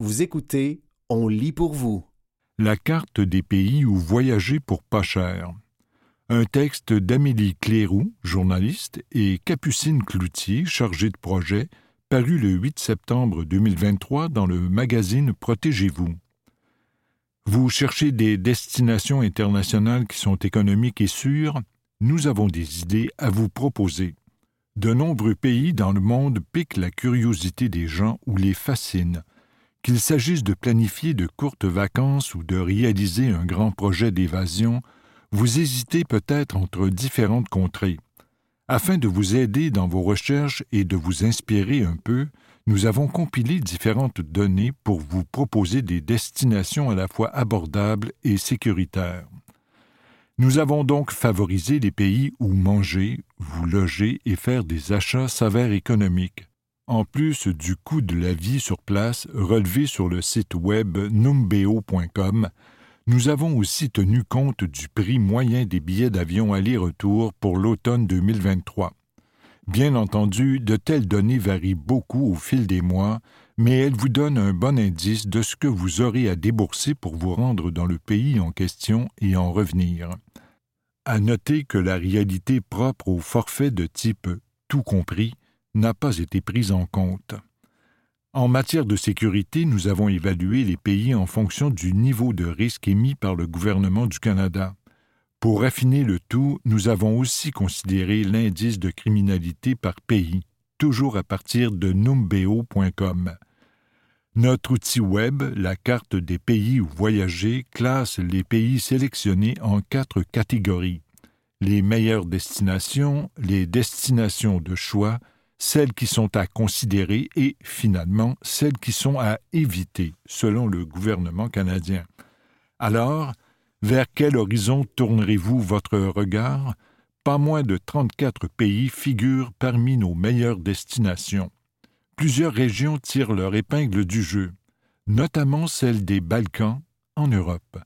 Vous écoutez On lit pour vous. La carte des pays où voyager pour pas cher. Un texte d'Amélie Cléroux, journaliste, et Capucine Cloutier, chargée de projet, paru le 8 septembre 2023 dans le magazine Protégez-vous. Vous cherchez des destinations internationales qui sont économiques et sûres Nous avons des idées à vous proposer. De nombreux pays dans le monde piquent la curiosité des gens ou les fascinent. Qu'il s'agisse de planifier de courtes vacances ou de réaliser un grand projet d'évasion, vous hésitez peut-être entre différentes contrées. Afin de vous aider dans vos recherches et de vous inspirer un peu, nous avons compilé différentes données pour vous proposer des destinations à la fois abordables et sécuritaires. Nous avons donc favorisé les pays où manger, vous loger et faire des achats s'avère économique. En plus du coût de la vie sur place relevé sur le site web numbeo.com, nous avons aussi tenu compte du prix moyen des billets d'avion aller-retour pour l'automne 2023. Bien entendu, de telles données varient beaucoup au fil des mois, mais elles vous donnent un bon indice de ce que vous aurez à débourser pour vous rendre dans le pays en question et en revenir. À noter que la réalité propre au forfait de type tout compris n'a pas été prise en compte. En matière de sécurité, nous avons évalué les pays en fonction du niveau de risque émis par le gouvernement du Canada. Pour raffiner le tout, nous avons aussi considéré l'indice de criminalité par pays, toujours à partir de numbeo.com. Notre outil web, la carte des pays où voyager, classe les pays sélectionnés en quatre catégories les meilleures destinations, les destinations de choix, celles qui sont à considérer et, finalement, celles qui sont à éviter, selon le gouvernement canadien. Alors, vers quel horizon tournerez-vous votre regard? Pas moins de 34 pays figurent parmi nos meilleures destinations. Plusieurs régions tirent leur épingle du jeu, notamment celle des Balkans en Europe.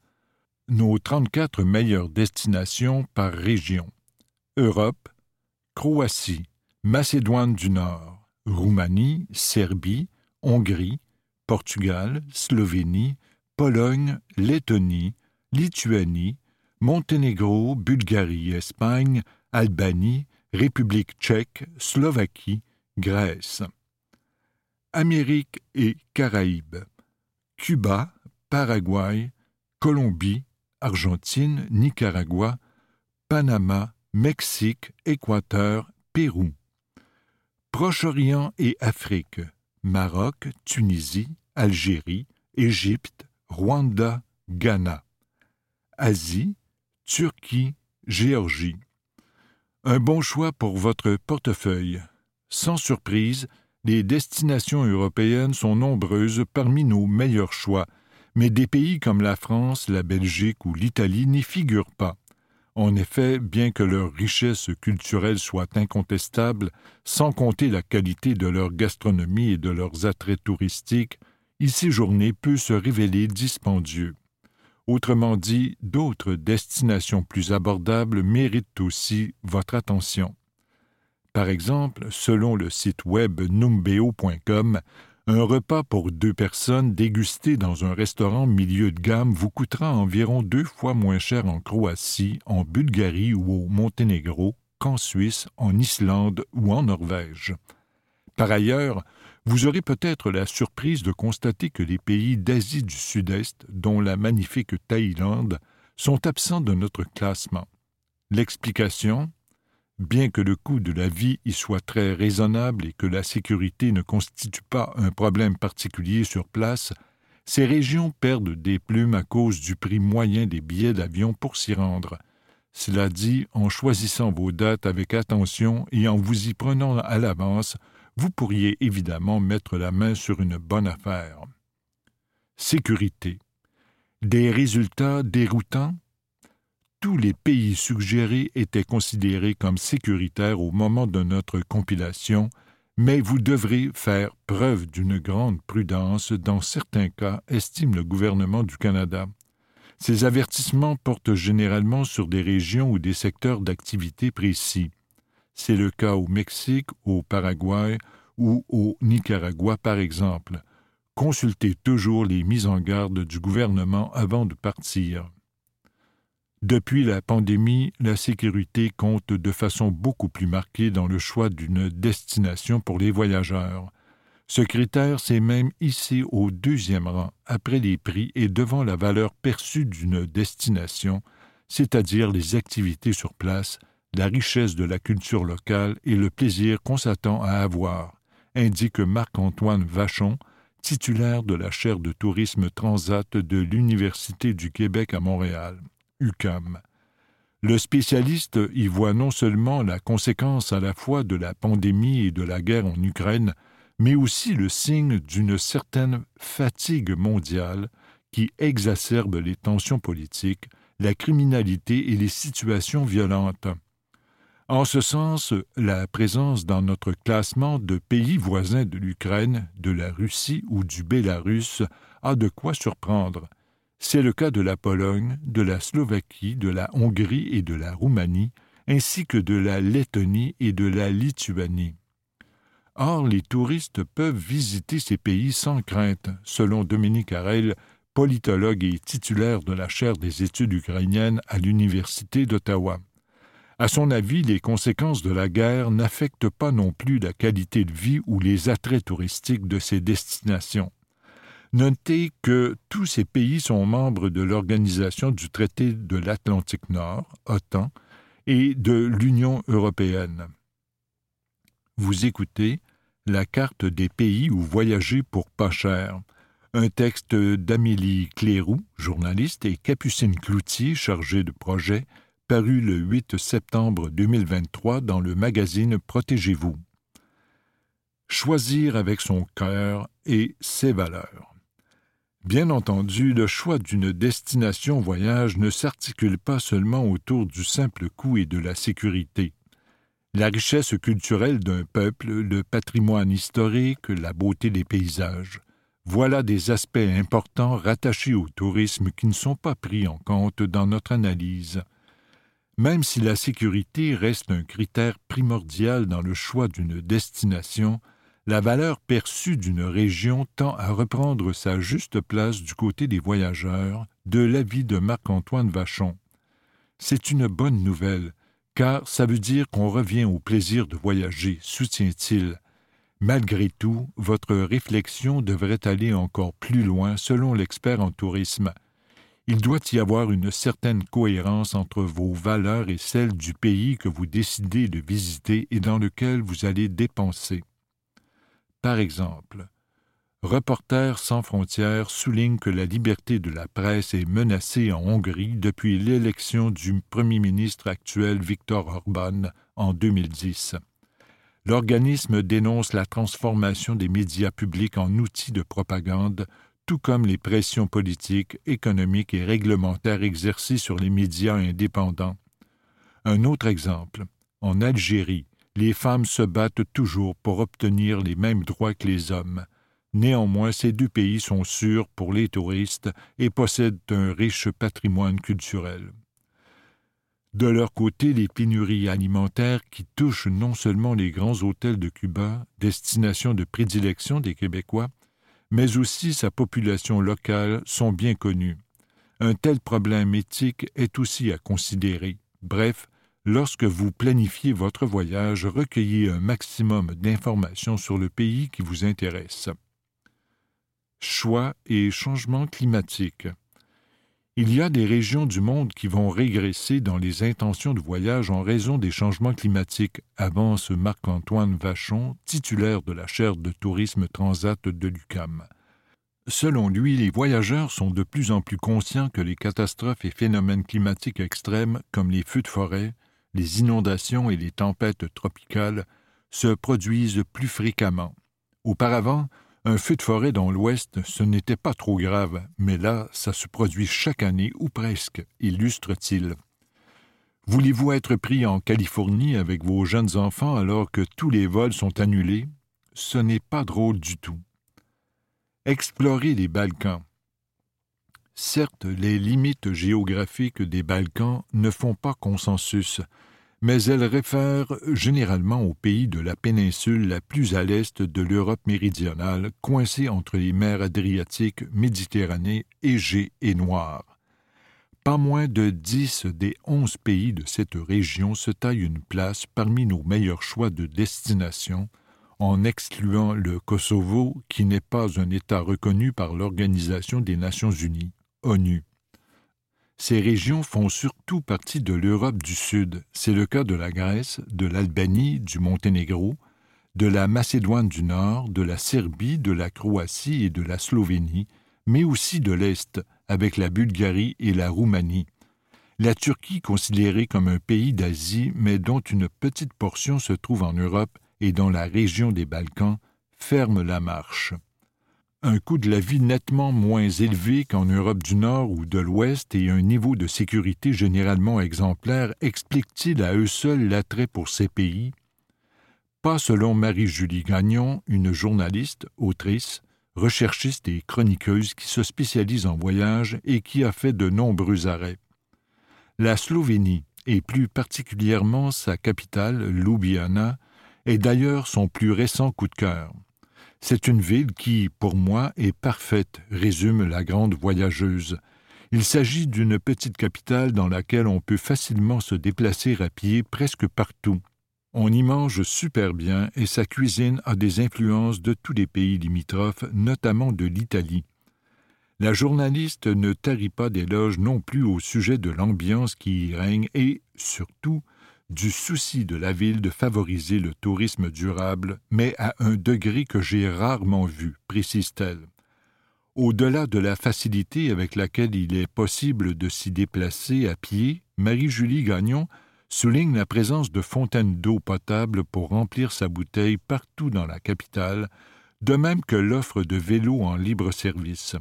Nos 34 meilleures destinations par région Europe, Croatie, Macédoine du Nord, Roumanie, Serbie, Hongrie, Portugal, Slovénie, Pologne, Lettonie, Lituanie, Monténégro, Bulgarie, Espagne, Albanie, République tchèque, Slovaquie, Grèce. Amérique et Caraïbes. Cuba, Paraguay, Colombie, Argentine, Nicaragua, Panama, Mexique, Équateur, Pérou. Proche-Orient et Afrique, Maroc, Tunisie, Algérie, Égypte, Rwanda, Ghana. Asie, Turquie, Géorgie. Un bon choix pour votre portefeuille. Sans surprise, les destinations européennes sont nombreuses parmi nos meilleurs choix, mais des pays comme la France, la Belgique ou l'Italie n'y figurent pas. En effet, bien que leur richesse culturelle soit incontestable, sans compter la qualité de leur gastronomie et de leurs attraits touristiques, y séjourner peut se révéler dispendieux. Autrement dit, d'autres destinations plus abordables méritent aussi votre attention. Par exemple, selon le site web numbeo.com, un repas pour deux personnes dégusté dans un restaurant milieu de gamme vous coûtera environ deux fois moins cher en Croatie, en Bulgarie ou au Monténégro qu'en Suisse, en Islande ou en Norvège. Par ailleurs, vous aurez peut-être la surprise de constater que les pays d'Asie du Sud-Est, dont la magnifique Thaïlande, sont absents de notre classement. L'explication? Bien que le coût de la vie y soit très raisonnable et que la sécurité ne constitue pas un problème particulier sur place, ces régions perdent des plumes à cause du prix moyen des billets d'avion pour s'y rendre. Cela dit, en choisissant vos dates avec attention et en vous y prenant à l'avance, vous pourriez évidemment mettre la main sur une bonne affaire. Sécurité. Des résultats déroutants? Tous les pays suggérés étaient considérés comme sécuritaires au moment de notre compilation, mais vous devrez faire preuve d'une grande prudence dans certains cas, estime le gouvernement du Canada. Ces avertissements portent généralement sur des régions ou des secteurs d'activité précis. C'est le cas au Mexique, au Paraguay ou au Nicaragua, par exemple. consultez toujours les mises en garde du gouvernement avant de partir. Depuis la pandémie, la sécurité compte de façon beaucoup plus marquée dans le choix d'une destination pour les voyageurs. Ce critère s'est même hissé au deuxième rang après les prix et devant la valeur perçue d'une destination, c'est-à-dire les activités sur place, la richesse de la culture locale et le plaisir qu'on s'attend à avoir, indique Marc-Antoine Vachon, titulaire de la chaire de tourisme transat de l'Université du Québec à Montréal. Le spécialiste y voit non seulement la conséquence à la fois de la pandémie et de la guerre en Ukraine, mais aussi le signe d'une certaine fatigue mondiale qui exacerbe les tensions politiques, la criminalité et les situations violentes. En ce sens, la présence dans notre classement de pays voisins de l'Ukraine, de la Russie ou du Bélarus a de quoi surprendre. C'est le cas de la Pologne, de la Slovaquie, de la Hongrie et de la Roumanie, ainsi que de la Lettonie et de la Lituanie. Or, les touristes peuvent visiter ces pays sans crainte, selon Dominique Harel, politologue et titulaire de la chaire des études ukrainiennes à l'Université d'Ottawa. À son avis, les conséquences de la guerre n'affectent pas non plus la qualité de vie ou les attraits touristiques de ces destinations. Notez que tous ces pays sont membres de l'Organisation du traité de l'Atlantique Nord, OTAN, et de l'Union européenne. Vous écoutez La carte des pays où voyager pour pas cher, un texte d'Amélie Cléroux, journaliste, et Capucine Cloutier, chargée de projet, paru le 8 septembre 2023 dans le magazine Protégez-vous. Choisir avec son cœur et ses valeurs. Bien entendu, le choix d'une destination voyage ne s'articule pas seulement autour du simple coût et de la sécurité. La richesse culturelle d'un peuple, le patrimoine historique, la beauté des paysages, voilà des aspects importants rattachés au tourisme qui ne sont pas pris en compte dans notre analyse. Même si la sécurité reste un critère primordial dans le choix d'une destination, la valeur perçue d'une région tend à reprendre sa juste place du côté des voyageurs, de l'avis de Marc-Antoine Vachon. C'est une bonne nouvelle, car ça veut dire qu'on revient au plaisir de voyager, soutient-il. Malgré tout, votre réflexion devrait aller encore plus loin selon l'expert en tourisme. Il doit y avoir une certaine cohérence entre vos valeurs et celles du pays que vous décidez de visiter et dans lequel vous allez dépenser. Par exemple, Reporters sans frontières souligne que la liberté de la presse est menacée en Hongrie depuis l'élection du Premier ministre actuel Viktor Orban en 2010. L'organisme dénonce la transformation des médias publics en outils de propagande, tout comme les pressions politiques, économiques et réglementaires exercées sur les médias indépendants. Un autre exemple, en Algérie, les femmes se battent toujours pour obtenir les mêmes droits que les hommes. Néanmoins, ces deux pays sont sûrs pour les touristes et possèdent un riche patrimoine culturel. De leur côté, les pénuries alimentaires qui touchent non seulement les grands hôtels de Cuba, destination de prédilection des Québécois, mais aussi sa population locale sont bien connues. Un tel problème éthique est aussi à considérer. Bref, Lorsque vous planifiez votre voyage, recueillez un maximum d'informations sur le pays qui vous intéresse. Choix et changement climatique. Il y a des régions du monde qui vont régresser dans les intentions de voyage en raison des changements climatiques, avance Marc-Antoine Vachon, titulaire de la chaire de tourisme transat de l'UCAM. Selon lui, les voyageurs sont de plus en plus conscients que les catastrophes et phénomènes climatiques extrêmes, comme les feux de forêt, les inondations et les tempêtes tropicales se produisent plus fréquemment. Auparavant, un feu de forêt dans l'Ouest, ce n'était pas trop grave, mais là, ça se produit chaque année ou presque, illustre-t-il. Voulez-vous être pris en Californie avec vos jeunes enfants alors que tous les vols sont annulés? Ce n'est pas drôle du tout. Explorer les Balkans. Certes, les limites géographiques des Balkans ne font pas consensus, mais elle réfère généralement aux pays de la péninsule la plus à l'est de l'Europe méridionale, coincée entre les mers Adriatiques, Méditerranée, Égée et Noire. Pas moins de dix des onze pays de cette région se taillent une place parmi nos meilleurs choix de destination, en excluant le Kosovo, qui n'est pas un État reconnu par l'Organisation des Nations Unies, Ces régions font surtout partie de l'Europe du Sud. C'est le cas de la Grèce, de l'Albanie, du Monténégro, de la Macédoine du Nord, de la Serbie, de la Croatie et de la Slovénie, mais aussi de l'Est, avec la Bulgarie et la Roumanie. La Turquie, considérée comme un pays d'Asie, mais dont une petite portion se trouve en Europe et dans la région des Balkans, ferme la marche un coût de la vie nettement moins élevé qu'en Europe du Nord ou de l'Ouest et un niveau de sécurité généralement exemplaire expliquent-ils à eux seuls l'attrait pour ces pays? Pas selon Marie-Julie Gagnon, une journaliste, autrice, recherchiste et chroniqueuse qui se spécialise en voyage et qui a fait de nombreux arrêts. La Slovénie, et plus particulièrement sa capitale, Ljubljana, est d'ailleurs son plus récent coup de cœur. C'est une ville qui, pour moi, est parfaite, résume la grande voyageuse. Il s'agit d'une petite capitale dans laquelle on peut facilement se déplacer à pied presque partout. On y mange super bien et sa cuisine a des influences de tous les pays limitrophes, notamment de l'Italie. La journaliste ne tarit pas d'éloges non plus au sujet de l'ambiance qui y règne et, surtout, du souci de la ville de favoriser le tourisme durable, mais à un degré que j'ai rarement vu, précise-t-elle. Au-delà de la facilité avec laquelle il est possible de s'y déplacer à pied, Marie-Julie Gagnon souligne la présence de fontaines d'eau potable pour remplir sa bouteille partout dans la capitale, de même que l'offre de vélos en libre service.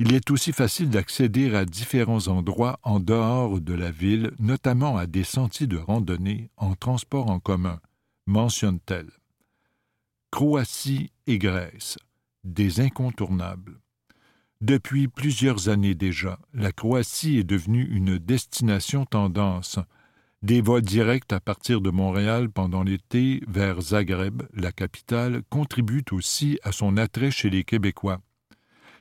Il est aussi facile d'accéder à différents endroits en dehors de la ville, notamment à des sentiers de randonnée en transport en commun, mentionne-t-elle. Croatie et Grèce, des incontournables. Depuis plusieurs années déjà, la Croatie est devenue une destination tendance. Des vols directs à partir de Montréal pendant l'été vers Zagreb, la capitale, contribuent aussi à son attrait chez les Québécois.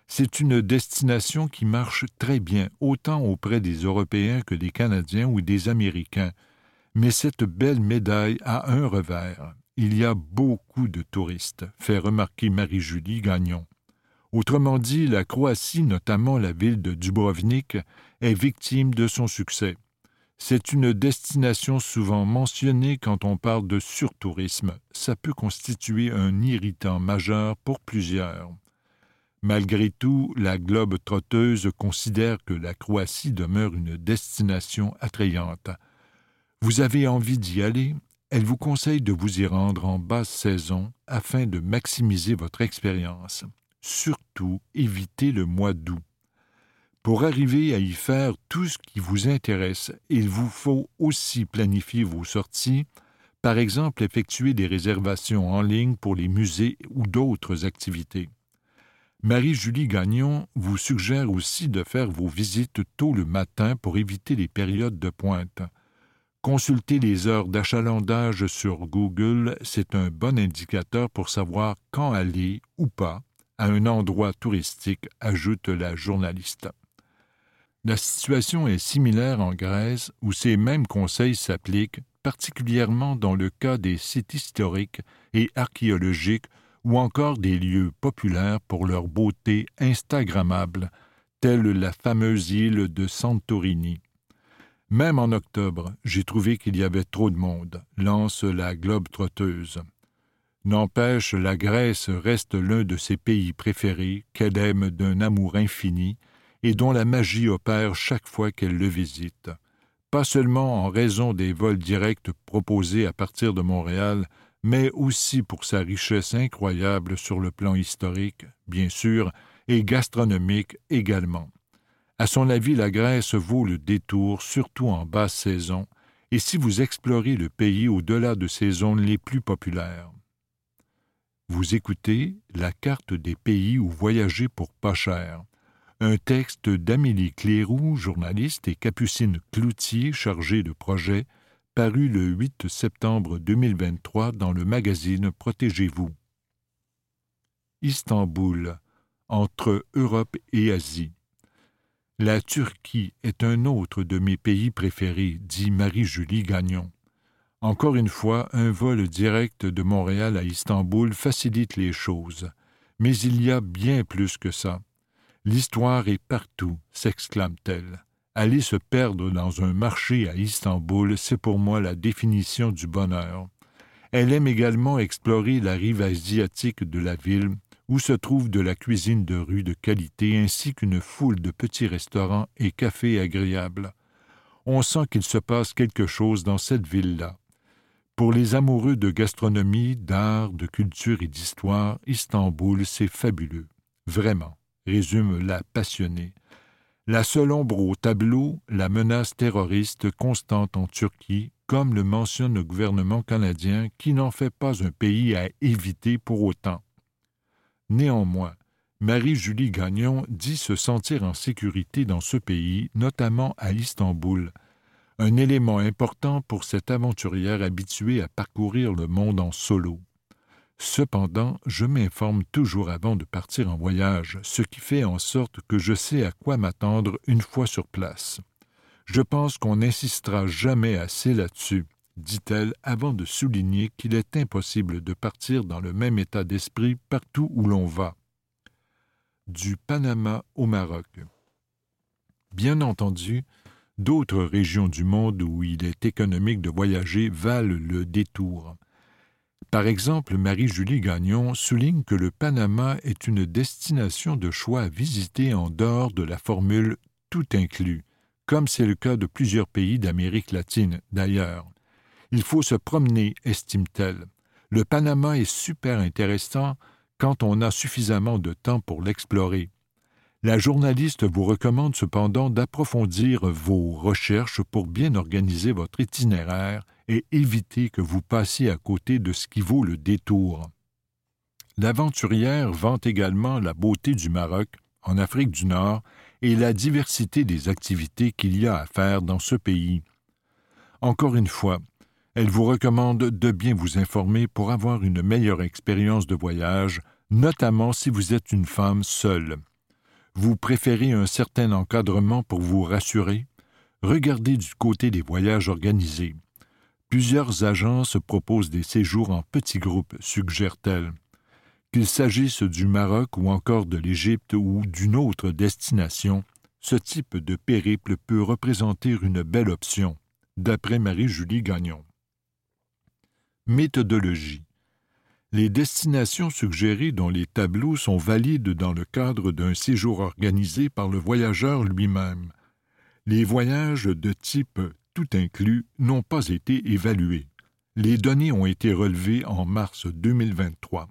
C'est une destination qui marche très bien, autant auprès des Européens que des Canadiens ou des Américains. Mais cette belle médaille a un revers. Il y a beaucoup de touristes, fait remarquer Marie-Julie Gagnon. Autrement dit, la Croatie, notamment la ville de Dubrovnik, est victime de son succès. C'est une destination souvent mentionnée quand on parle de surtourisme. Ça peut constituer un irritant majeur pour plusieurs. Malgré tout, la globe trotteuse considère que la Croatie demeure une destination attrayante. Vous avez envie d'y aller? Elle vous conseille de vous y rendre en basse saison afin de maximiser votre expérience. Surtout, évitez le mois d'août. Pour arriver à y faire tout ce qui vous intéresse, il vous faut aussi planifier vos sorties, par exemple effectuer des réservations en ligne pour les musées ou d'autres activités. Marie-Julie Gagnon vous suggère aussi de faire vos visites tôt le matin pour éviter les périodes de pointe. Consulter les heures d'achalandage sur Google, c'est un bon indicateur pour savoir quand aller ou pas à un endroit touristique, ajoute la journaliste. La situation est similaire en Grèce où ces mêmes conseils s'appliquent, particulièrement dans le cas des sites historiques et archéologiques ou encore des lieux populaires pour leur beauté instagrammable, telle la fameuse île de Santorini. Même en octobre, j'ai trouvé qu'il y avait trop de monde, lance la globe trotteuse. N'empêche, la Grèce reste l'un de ses pays préférés, qu'elle aime d'un amour infini, et dont la magie opère chaque fois qu'elle le visite. Pas seulement en raison des vols directs proposés à partir de Montréal, mais aussi pour sa richesse incroyable sur le plan historique, bien sûr, et gastronomique également. À son avis, la Grèce vaut le détour, surtout en basse saison, et si vous explorez le pays au-delà de ses zones les plus populaires. Vous écoutez La carte des pays où voyager pour pas cher, un texte d'Amélie Cléroux, journaliste, et Capucine Cloutier, chargée de projet, paru le 8 septembre 2023 dans le magazine Protégez-vous. Istanbul, entre Europe et Asie. La Turquie est un autre de mes pays préférés, dit Marie-Julie Gagnon. Encore une fois, un vol direct de Montréal à Istanbul facilite les choses. Mais il y a bien plus que ça. L'histoire est partout, s'exclame-t-elle. Aller se perdre dans un marché à Istanbul, c'est pour moi la définition du bonheur. Elle aime également explorer la rive asiatique de la ville, où se trouve de la cuisine de rue de qualité ainsi qu'une foule de petits restaurants et cafés agréables. On sent qu'il se passe quelque chose dans cette ville-là. Pour les amoureux de gastronomie, d'art, de culture et d'histoire, Istanbul, c'est fabuleux. Vraiment, résume la passionnée. La seule ombre au tableau, la menace terroriste constante en Turquie, comme le mentionne le gouvernement canadien, qui n'en fait pas un pays à éviter pour autant. Néanmoins, Marie-Julie Gagnon dit se sentir en sécurité dans ce pays, notamment à Istanbul, un élément important pour cette aventurière habituée à parcourir le monde en solo. Cependant, je m'informe toujours avant de partir en voyage, ce qui fait en sorte que je sais à quoi m'attendre une fois sur place. Je pense qu'on n'insistera jamais assez là-dessus, dit-elle avant de souligner qu'il est impossible de partir dans le même état d'esprit partout où l'on va. Du Panama au Maroc. Bien entendu, D'autres régions du monde où il est économique de voyager valent le détour. Par exemple, Marie-Julie Gagnon souligne que le Panama est une destination de choix à visiter en dehors de la formule tout inclus, comme c'est le cas de plusieurs pays d'Amérique latine d'ailleurs. Il faut se promener, estime-t-elle. Le Panama est super intéressant quand on a suffisamment de temps pour l'explorer. La journaliste vous recommande cependant d'approfondir vos recherches pour bien organiser votre itinéraire et éviter que vous passiez à côté de ce qui vaut le détour. L'aventurière vante également la beauté du Maroc, en Afrique du Nord, et la diversité des activités qu'il y a à faire dans ce pays. Encore une fois, elle vous recommande de bien vous informer pour avoir une meilleure expérience de voyage, notamment si vous êtes une femme seule. Vous préférez un certain encadrement pour vous rassurer? Regardez du côté des voyages organisés. Plusieurs agences proposent des séjours en petits groupes, suggère-t-elle. Qu'il s'agisse du Maroc ou encore de l'Égypte ou d'une autre destination, ce type de périple peut représenter une belle option, d'après Marie-Julie Gagnon. Méthodologie les destinations suggérées dans les tableaux sont valides dans le cadre d'un séjour organisé par le voyageur lui-même. Les voyages de type tout inclus n'ont pas été évalués. Les données ont été relevées en mars 2023.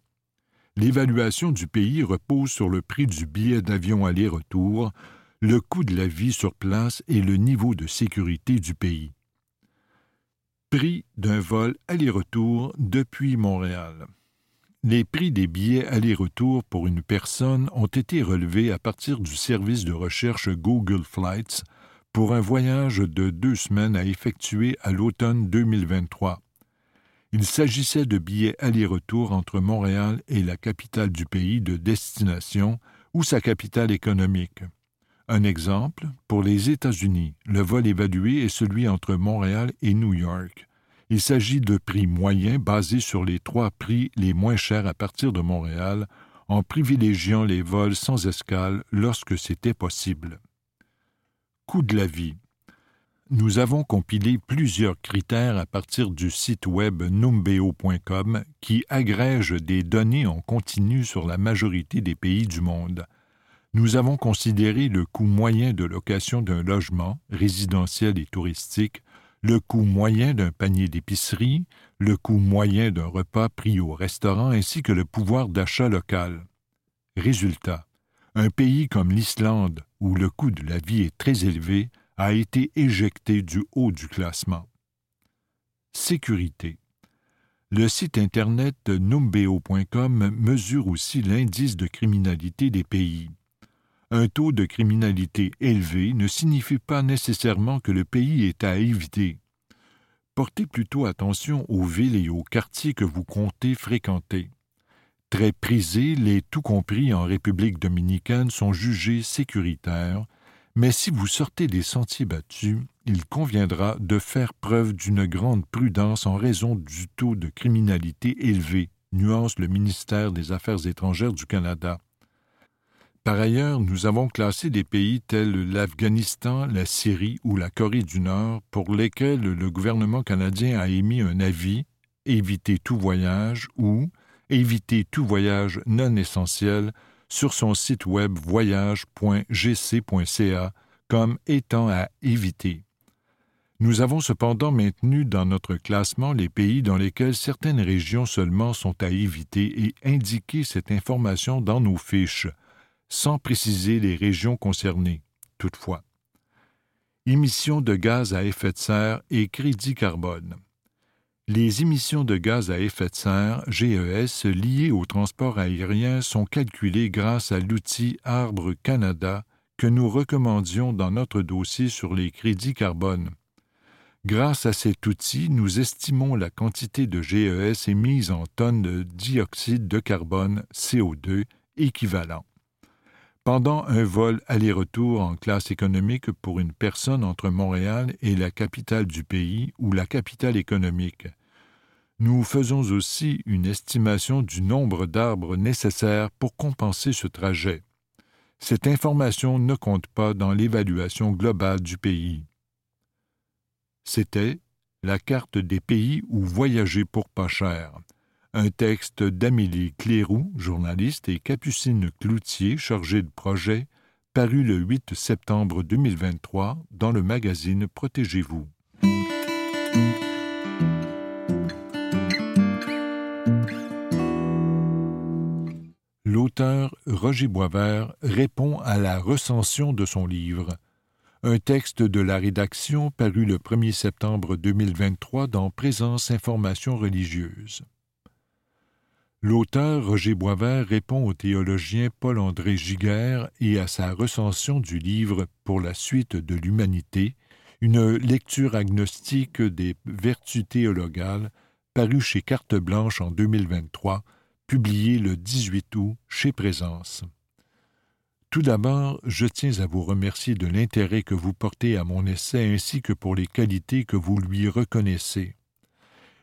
L'évaluation du pays repose sur le prix du billet d'avion aller-retour, le coût de la vie sur place et le niveau de sécurité du pays. Prix d'un vol aller-retour depuis Montréal. Les prix des billets aller-retour pour une personne ont été relevés à partir du service de recherche Google Flights pour un voyage de deux semaines à effectuer à l'automne 2023. Il s'agissait de billets aller-retour entre Montréal et la capitale du pays de destination ou sa capitale économique. Un exemple, pour les États-Unis, le vol évalué est celui entre Montréal et New York. Il s'agit de prix moyens basés sur les trois prix les moins chers à partir de Montréal, en privilégiant les vols sans escale lorsque c'était possible. Coût de la vie. Nous avons compilé plusieurs critères à partir du site web numbeo.com qui agrège des données en continu sur la majorité des pays du monde. Nous avons considéré le coût moyen de location d'un logement, résidentiel et touristique, le coût moyen d'un panier d'épicerie, le coût moyen d'un repas pris au restaurant ainsi que le pouvoir d'achat local. Résultat, un pays comme l'Islande, où le coût de la vie est très élevé, a été éjecté du haut du classement. Sécurité. Le site Internet numbeo.com mesure aussi l'indice de criminalité des pays. Un taux de criminalité élevé ne signifie pas nécessairement que le pays est à éviter. portez plutôt attention aux villes et aux quartiers que vous comptez fréquenter. Très prisés, les tout compris en République dominicaine sont jugés sécuritaires, mais si vous sortez des sentiers battus, il conviendra de faire preuve d'une grande prudence en raison du taux de criminalité élevé, nuance le ministère des Affaires étrangères du Canada. Par ailleurs, nous avons classé des pays tels l'Afghanistan, la Syrie ou la Corée du Nord pour lesquels le gouvernement canadien a émis un avis éviter tout voyage ou éviter tout voyage non essentiel sur son site web voyage.gc.ca comme étant à éviter. Nous avons cependant maintenu dans notre classement les pays dans lesquels certaines régions seulement sont à éviter et indiqué cette information dans nos fiches, sans préciser les régions concernées, toutefois. Émissions de gaz à effet de serre et crédit carbone. Les émissions de gaz à effet de serre, GES, liées au transport aérien sont calculées grâce à l'outil Arbre Canada que nous recommandions dans notre dossier sur les crédits carbone. Grâce à cet outil, nous estimons la quantité de GES émise en tonnes de dioxyde de carbone CO2 équivalent. Pendant un vol aller-retour en classe économique pour une personne entre Montréal et la capitale du pays ou la capitale économique, nous faisons aussi une estimation du nombre d'arbres nécessaires pour compenser ce trajet. Cette information ne compte pas dans l'évaluation globale du pays. C'était La carte des pays où voyager pour pas cher un texte d'Amélie Cléroux, journaliste, et Capucine Cloutier, chargée de projet, paru le 8 septembre 2023 dans le magazine Protégez-vous. L'auteur Roger Boisvert répond à la recension de son livre, un texte de la rédaction paru le 1er septembre 2023 dans Présence Information religieuse. L'auteur Roger Boisvert répond au théologien Paul-André Giguère et à sa recension du livre Pour la suite de l'humanité, une lecture agnostique des vertus théologales, paru chez Carte Blanche en 2023, publié le 18 août chez Présence. Tout d'abord, je tiens à vous remercier de l'intérêt que vous portez à mon essai ainsi que pour les qualités que vous lui reconnaissez.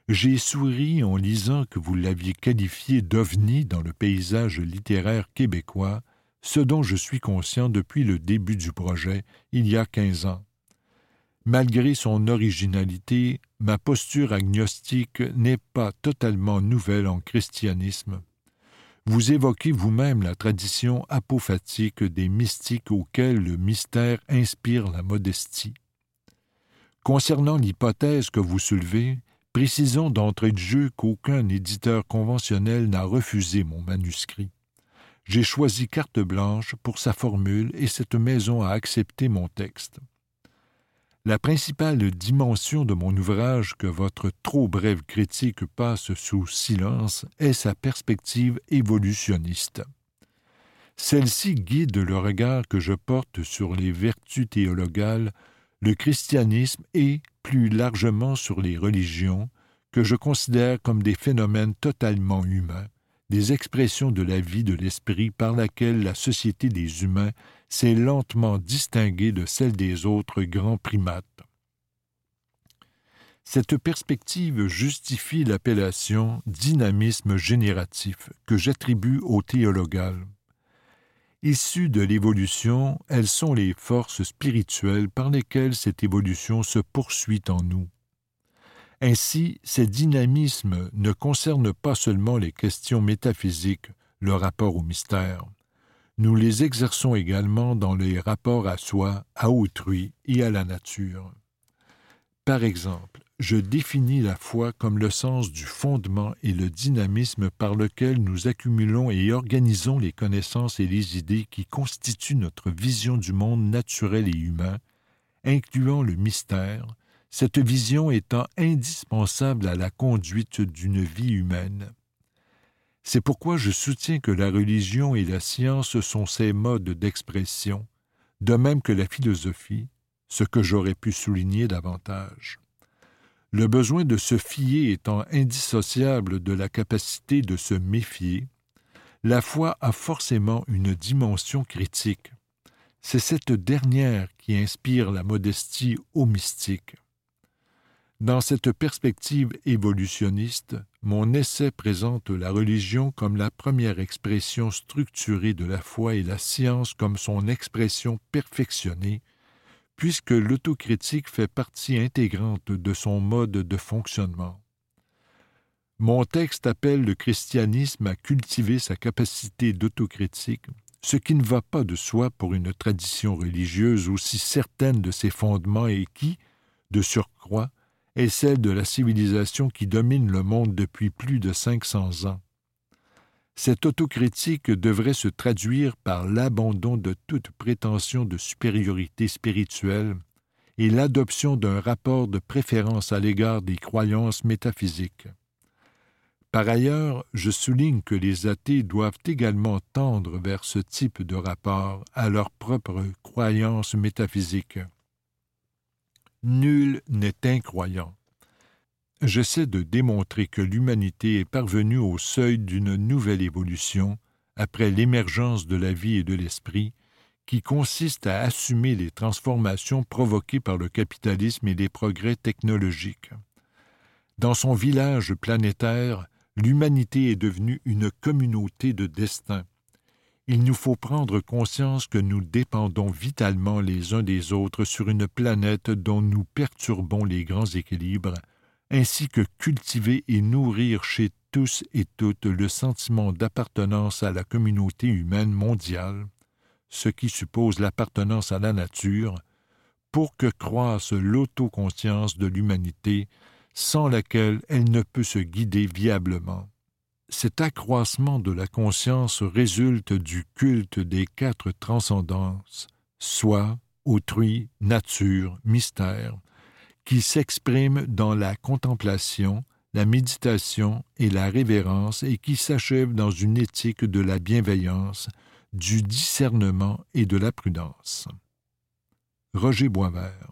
J'ai souri en lisant que vous l'aviez qualifié d'ovni dans le paysage littéraire québécois, ce dont je suis conscient depuis le début du projet, il y a quinze ans. Malgré son originalité, ma posture agnostique n'est pas totalement nouvelle en christianisme. Vous évoquez vous-même la tradition apophatique des mystiques auxquels le mystère inspire la modestie. Concernant l'hypothèse que vous soulevez, Précisons d'entrée de jeu qu'aucun éditeur conventionnel n'a refusé mon manuscrit. J'ai choisi carte blanche pour sa formule et cette maison a accepté mon texte. La principale dimension de mon ouvrage que votre trop brève critique passe sous silence est sa perspective évolutionniste. Celle-ci guide le regard que je porte sur les vertus théologales, le christianisme et, plus largement sur les religions, que je considère comme des phénomènes totalement humains, des expressions de la vie de l'esprit par laquelle la société des humains s'est lentement distinguée de celle des autres grands primates. Cette perspective justifie l'appellation dynamisme génératif que j'attribue au théologal. Issues de l'évolution, elles sont les forces spirituelles par lesquelles cette évolution se poursuit en nous. Ainsi, ces dynamismes ne concernent pas seulement les questions métaphysiques, le rapport au mystère. Nous les exerçons également dans les rapports à soi, à autrui et à la nature. Par exemple, je définis la foi comme le sens du fondement et le dynamisme par lequel nous accumulons et organisons les connaissances et les idées qui constituent notre vision du monde naturel et humain, incluant le mystère, cette vision étant indispensable à la conduite d'une vie humaine. C'est pourquoi je soutiens que la religion et la science sont ces modes d'expression, de même que la philosophie, ce que j'aurais pu souligner davantage. Le besoin de se fier étant indissociable de la capacité de se méfier, la foi a forcément une dimension critique. C'est cette dernière qui inspire la modestie au mystique. Dans cette perspective évolutionniste, mon essai présente la religion comme la première expression structurée de la foi et la science comme son expression perfectionnée, puisque l'autocritique fait partie intégrante de son mode de fonctionnement. Mon texte appelle le christianisme à cultiver sa capacité d'autocritique, ce qui ne va pas de soi pour une tradition religieuse aussi certaine de ses fondements et qui, de surcroît, est celle de la civilisation qui domine le monde depuis plus de 500 ans. Cette autocritique devrait se traduire par l'abandon de toute prétention de supériorité spirituelle et l'adoption d'un rapport de préférence à l'égard des croyances métaphysiques. Par ailleurs, je souligne que les athées doivent également tendre vers ce type de rapport à leurs propres croyances métaphysiques. Nul n'est incroyant. J'essaie de démontrer que l'humanité est parvenue au seuil d'une nouvelle évolution après l'émergence de la vie et de l'esprit, qui consiste à assumer les transformations provoquées par le capitalisme et les progrès technologiques. Dans son village planétaire, l'humanité est devenue une communauté de destin, il nous faut prendre conscience que nous dépendons vitalement les uns des autres sur une planète dont nous perturbons les grands équilibres, ainsi que cultiver et nourrir chez tous et toutes le sentiment d'appartenance à la communauté humaine mondiale, ce qui suppose l'appartenance à la nature, pour que croisse l'autoconscience de l'humanité, sans laquelle elle ne peut se guider viablement. Cet accroissement de la conscience résulte du culte des quatre transcendances, soi, autrui, nature, mystère, qui s'expriment dans la contemplation, la méditation et la révérence et qui s'achève dans une éthique de la bienveillance, du discernement et de la prudence. Roger Boisvert.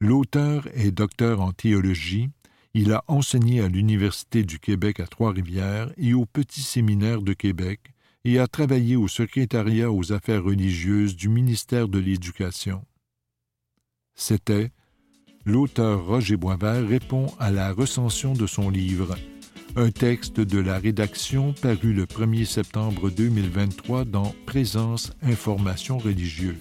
L'auteur est docteur en théologie, il a enseigné à l'Université du Québec à Trois-Rivières et au Petit Séminaire de Québec et a travaillé au secrétariat aux affaires religieuses du ministère de l'Éducation. C'était L'auteur Roger Boisvert répond à la recension de son livre, un texte de la rédaction paru le 1er septembre 2023 dans Présence Information religieuse.